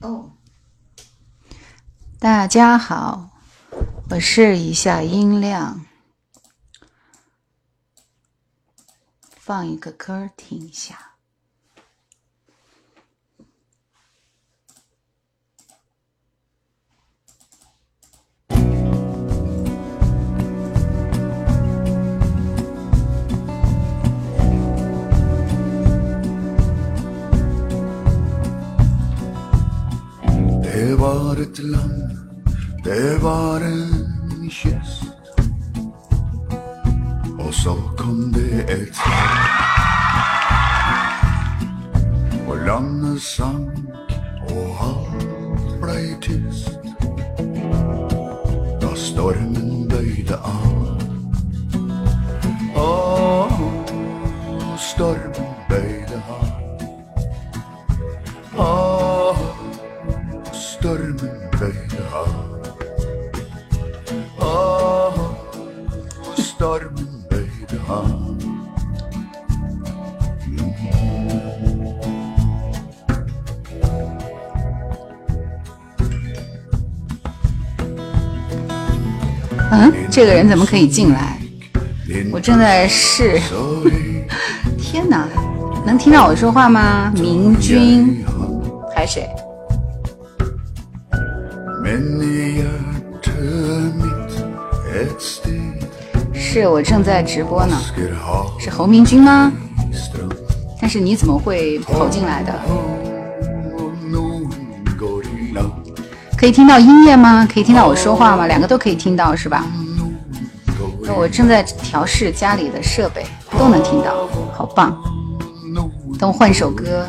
哦，大家好，我试一下音量，放一个歌听一下。Det var et land, det var en kyst. Og så kom det et land, Og landet sank, og alt blei tyst. Da stormen bøyde av. 这个人怎么可以进来？我正在试。天哪，能听到我说话吗？明君还是谁是我正在直播呢，是侯明君吗？但是你怎么会跑进来的可以听到音乐吗？可以听到我说话吗？两个都可以听到是吧？我正在调试家里的设备，都能听到，好棒！等我换首歌。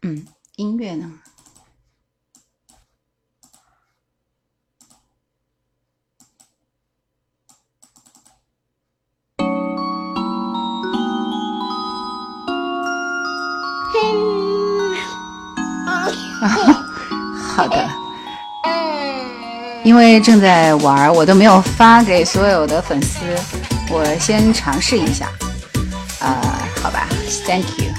嗯，音乐呢？因为正在玩，我都没有发给所有的粉丝，我先尝试一下。啊、好吧，Thank you。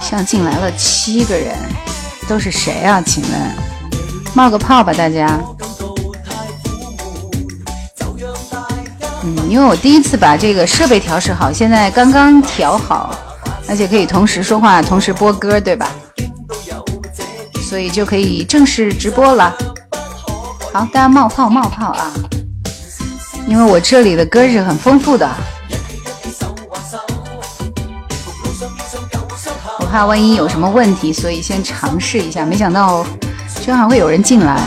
像进来了七个人，都是谁啊？请问，冒个泡吧，大家。嗯，因为我第一次把这个设备调试好，现在刚刚调好，而且可以同时说话，同时播歌，对吧？所以就可以正式直播了。好，大家冒泡冒泡啊！因为我这里的歌是很丰富的，我怕万一有什么问题，所以先尝试一下。没想到居然还会有人进来。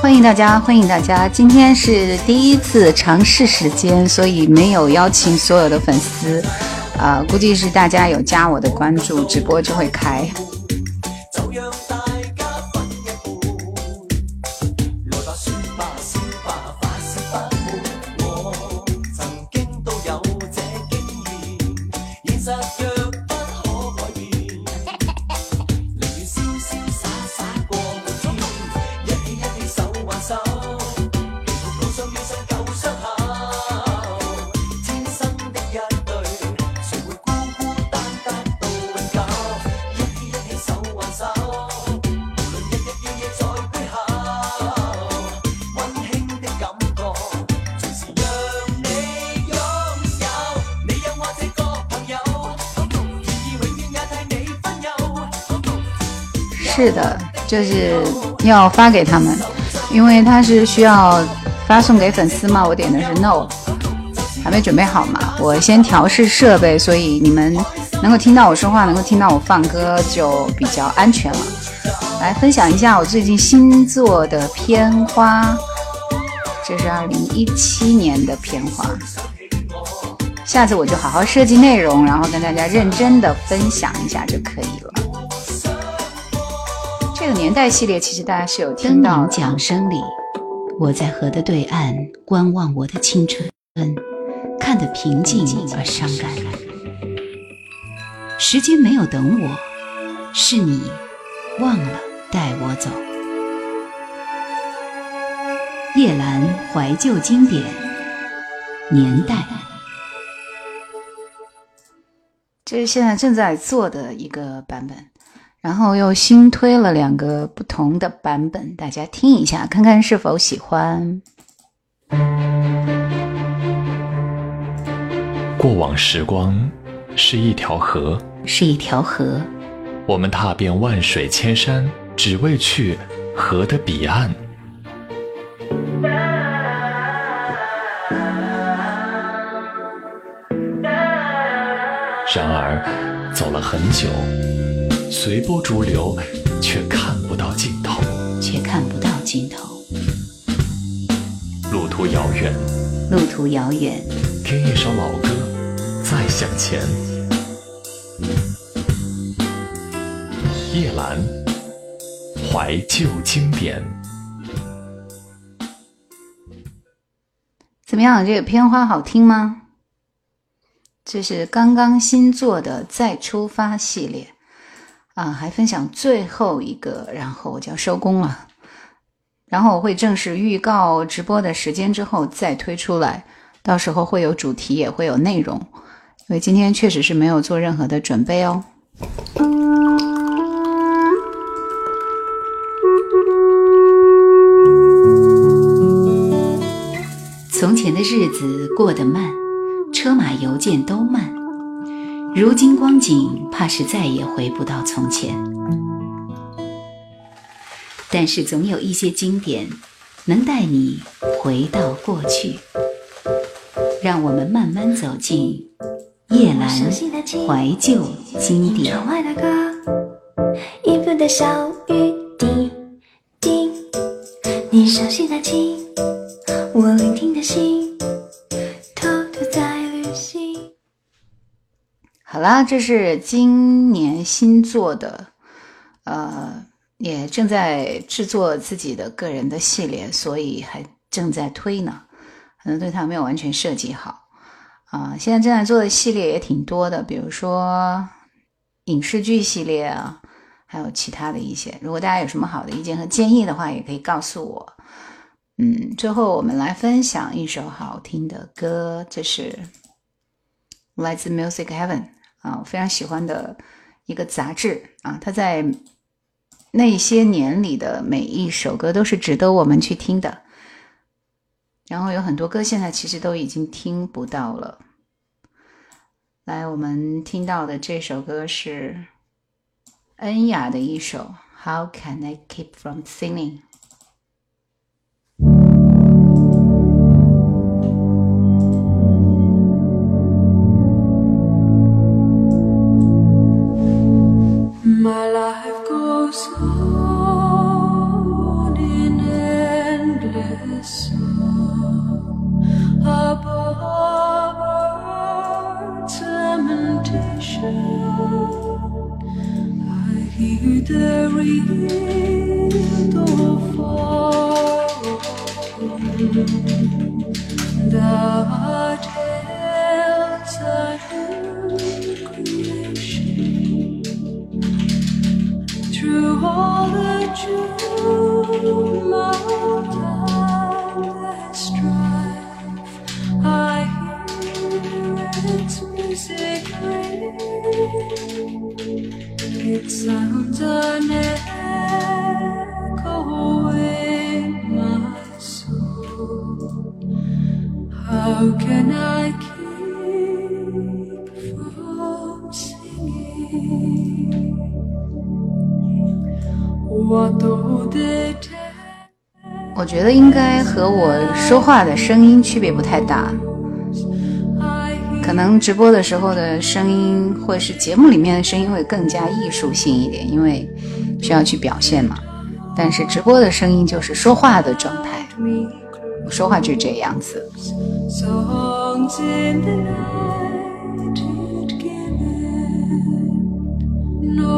欢迎大家，欢迎大家！今天是第一次尝试时间，所以没有邀请所有的粉丝。啊、估计是大家有加我的关注，直播就会开。是的，就是要发给他们，因为他是需要发送给粉丝嘛。我点的是 no，还没准备好嘛。我先调试设备，所以你们能够听到我说话，能够听到我放歌，就比较安全了。来分享一下我最近新做的片花，这是二零一七年的片花。下次我就好好设计内容，然后跟大家认真的分享一下就可以了。这个年代系列其实大家是有听到的。桨声里，我在河的对岸观望我的青春，看得平静而伤感。时间没有等我，是你忘了带我走。夜阑怀旧经典年代，这是现在正在做的一个版本，然后又新推了两个不同的版本，大家听一下，看看是否喜欢。过往时光是一条河，是一条河，我们踏遍万水千山，只为去河的彼岸。然而，走了很久，随波逐流，却看不到尽头。却看不到尽头。路途遥远，路途遥远，听一首老歌，再向前。夜阑，怀旧经典。怎么样？这个片花好听吗？这是刚刚新做的再出发系列啊，还分享最后一个，然后我就要收工了。然后我会正式预告直播的时间之后再推出来，到时候会有主题，也会有内容。因为今天确实是没有做任何的准备哦。从前的日子过得慢，车马邮件都慢。如今光景，怕是再也回不到从前。但是总有一些经典，能带你回到过去。让我们慢慢走进夜阑怀旧经典。音符的小雨滴滴，你熟悉的情，我聆听的心，好啦，这是今年新做的，呃，也正在制作自己的个人的系列，所以还正在推呢，可能对它没有完全设计好啊、现在正在做的系列也挺多的，比如说影视剧系列啊，还有其他的一些。如果大家有什么好的意见和建议的话，也可以告诉我。嗯，最后我们来分享一首好听的歌，这是来自 Music Heaven 啊，我非常喜欢的一个杂志啊，它在那些年里的每一首歌都是值得我们去听的。然后有很多歌现在其实都已经听不到了。来，我们听到的这首歌是恩雅的一首《How Can I Keep From Singing》。我觉得应该和我说话的声音区别不太大，可能直播的时候的声音，或者是节目里面的声音会更加艺术性一点，因为需要去表现嘛。但是直播的声音就是说话的状态，我说话就是这样子。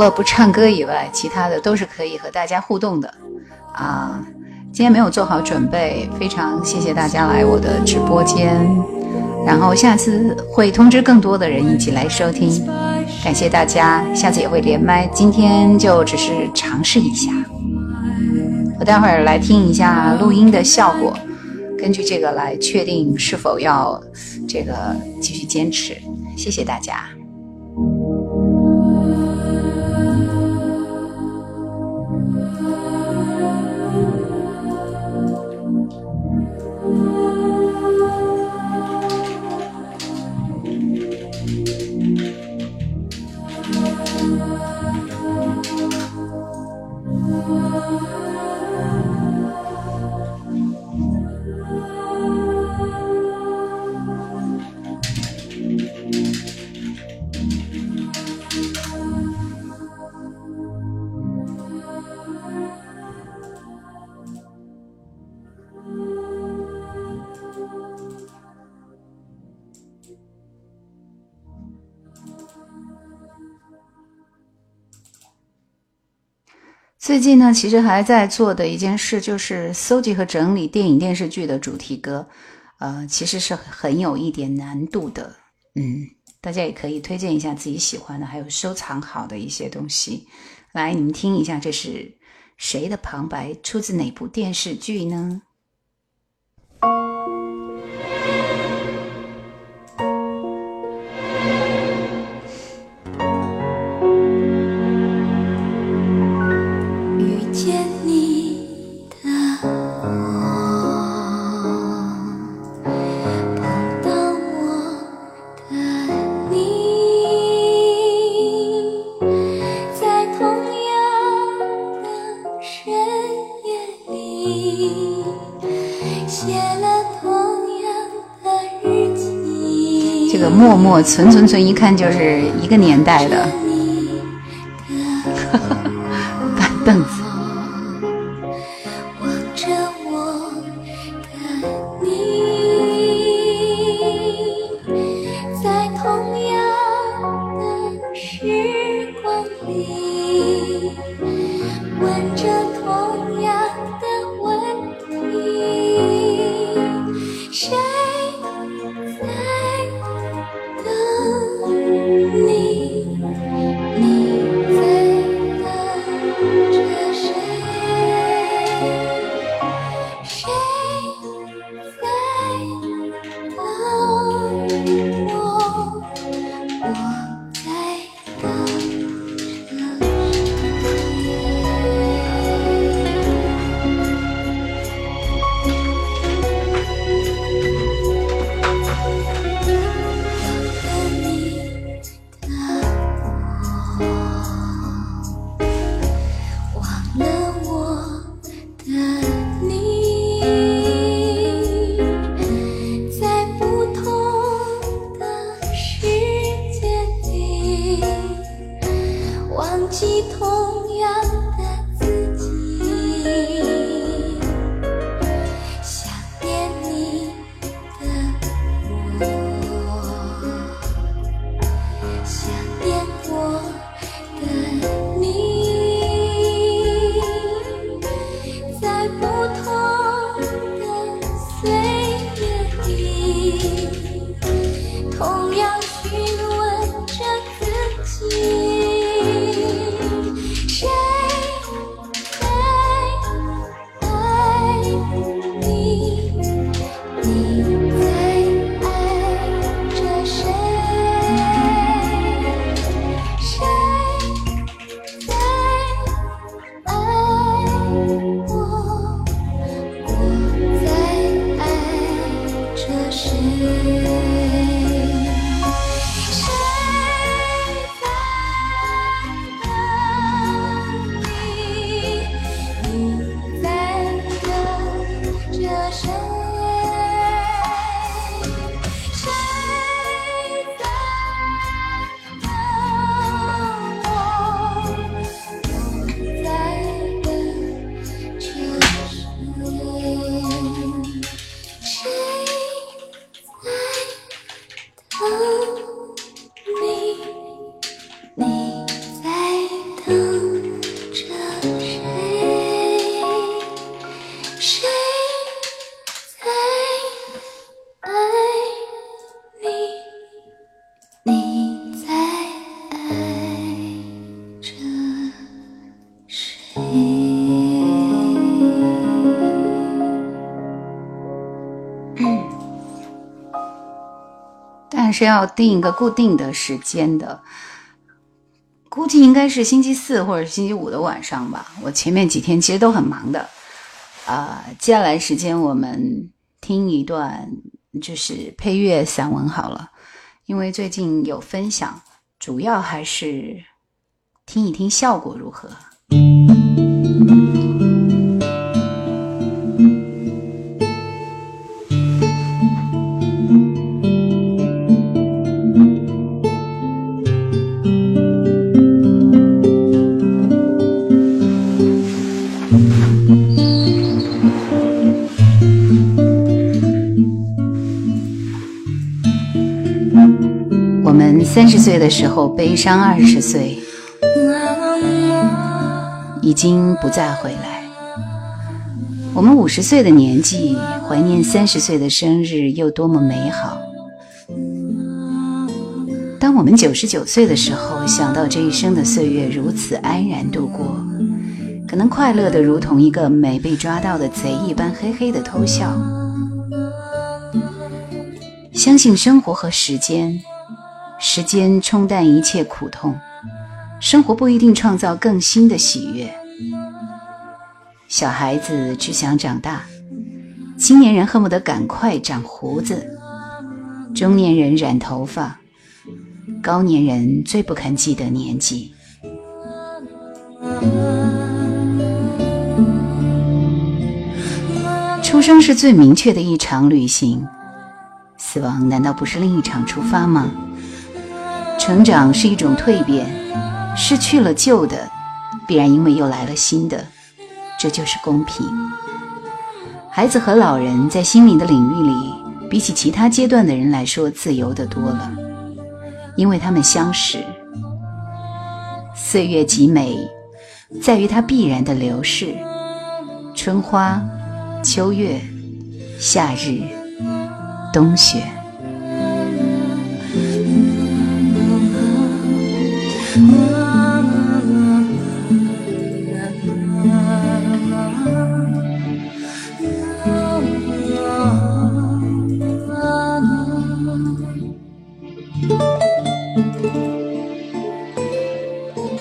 除了不唱歌以外，其他的都是可以和大家互动的。啊！今天没有做好准备，非常谢谢大家来我的直播间，然后下次会通知更多的人一起来收听，感谢大家，下次也会连麦，今天就只是尝试一下，我待会儿来听一下录音的效果，根据这个来确定是否要这个继续坚持，谢谢大家。最近呢，其实还在做的一件事就是搜集和整理电影电视剧的主题歌，呃，其实是很有一点难度的。嗯，大家也可以推荐一下自己喜欢的，还有收藏好的一些东西。来，你们听一下，这是谁的旁白？出自哪部电视剧呢？个默默存存存，一看就是一个年代的。是要定一个固定的时间的，估计应该是星期四或者星期五的晚上吧。我前面几天其实都很忙的，啊，接下来时间我们听一段就是配乐散文好了，因为最近有分享，主要还是听一听效果如何。三十岁的时候悲伤，二十岁已经不再回来。我们五十岁的年纪怀念三十岁的生日，又多么美好。当我们九十九岁的时候，想到这一生的岁月如此安然度过，可能快乐的如同一个没被抓到的贼一般，嘿嘿的偷笑。相信生活和时间。时间冲淡一切苦痛，生活不一定创造更新的喜悦。小孩子只想长大，青年人恨不得赶快长胡子，中年人染头发，高年人最不肯记得年纪。出生是最明确的一场旅行，死亡难道不是另一场出发吗？成长是一种蜕变，失去了旧的，必然因为又来了新的，这就是公平。孩子和老人在心灵的领域里，比起其他阶段的人来说，自由的多了，因为他们相识。岁月极美，在于它必然的流逝。春花、秋月、夏日、冬雪。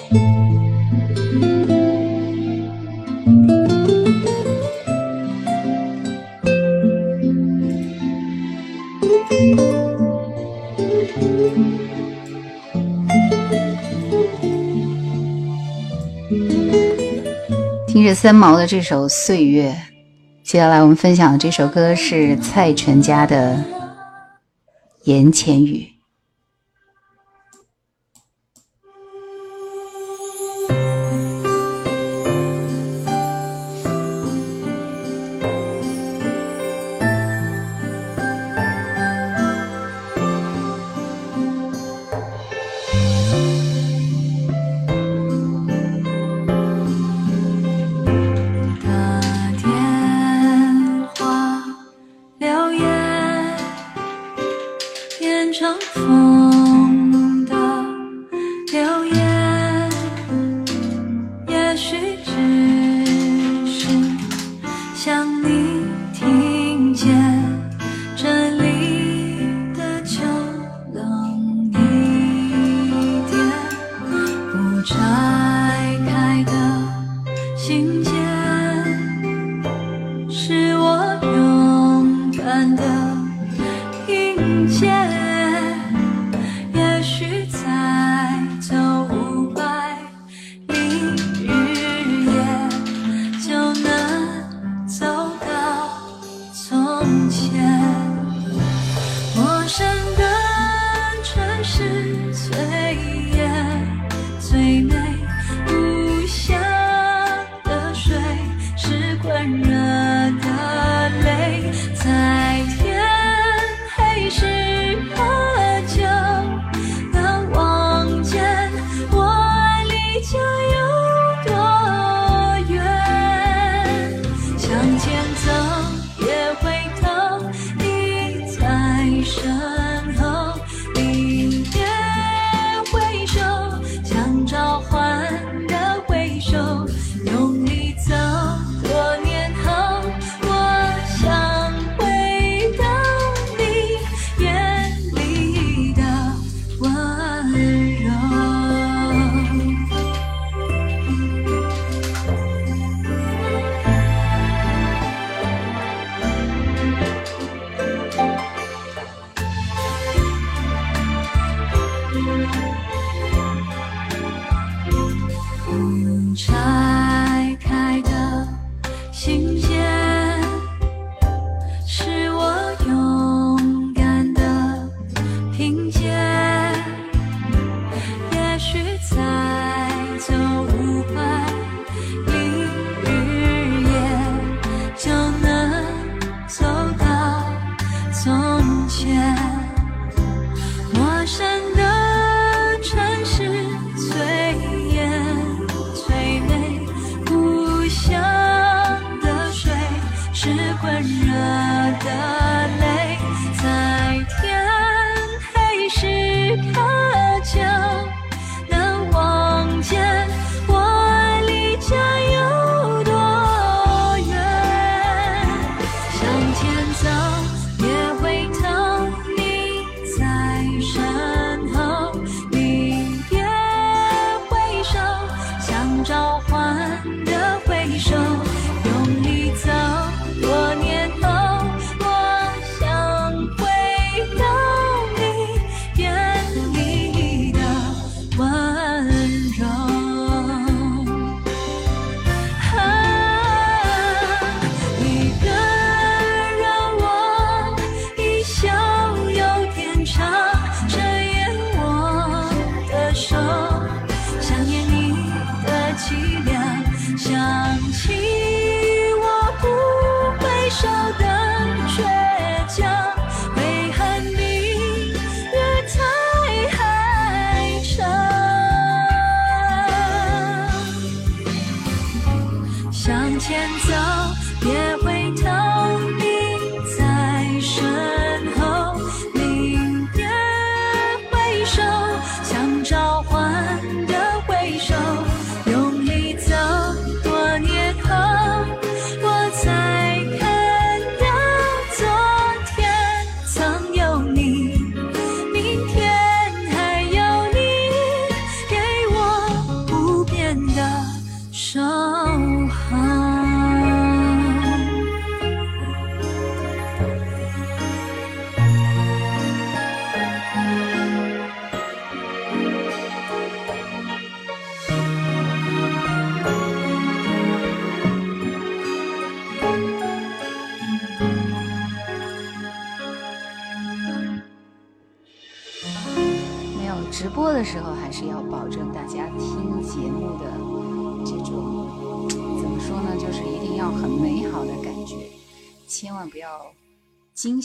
听着三毛的这首《岁月》，接下来我们分享的这首歌是蔡淳佳的《言浅语》。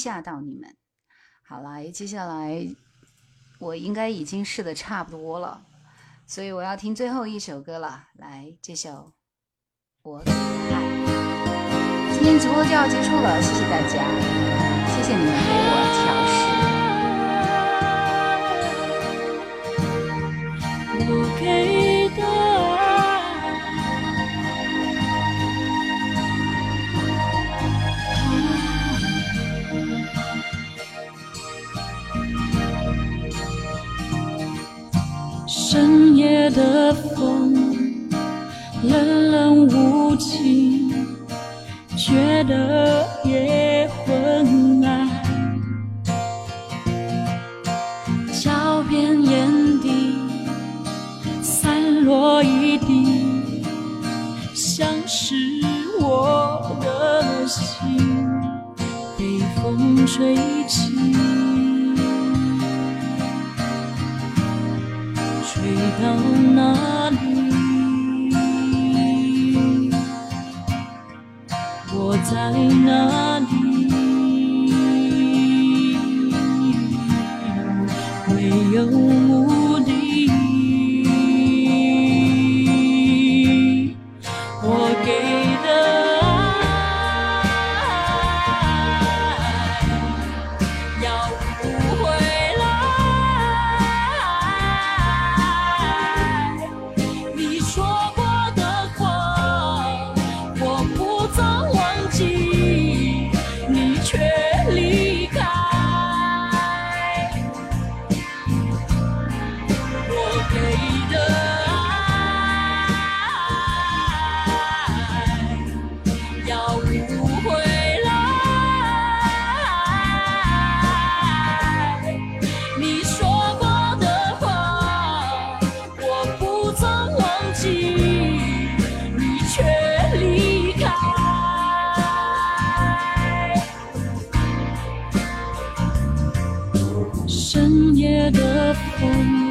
吓到你们。好来，接下来我应该已经试的差不多了，所以我要听最后一首歌了。来，这首《我的爱》。今天直播就要结束了，谢谢大家，谢谢你们陪我跳没有。深夜的风。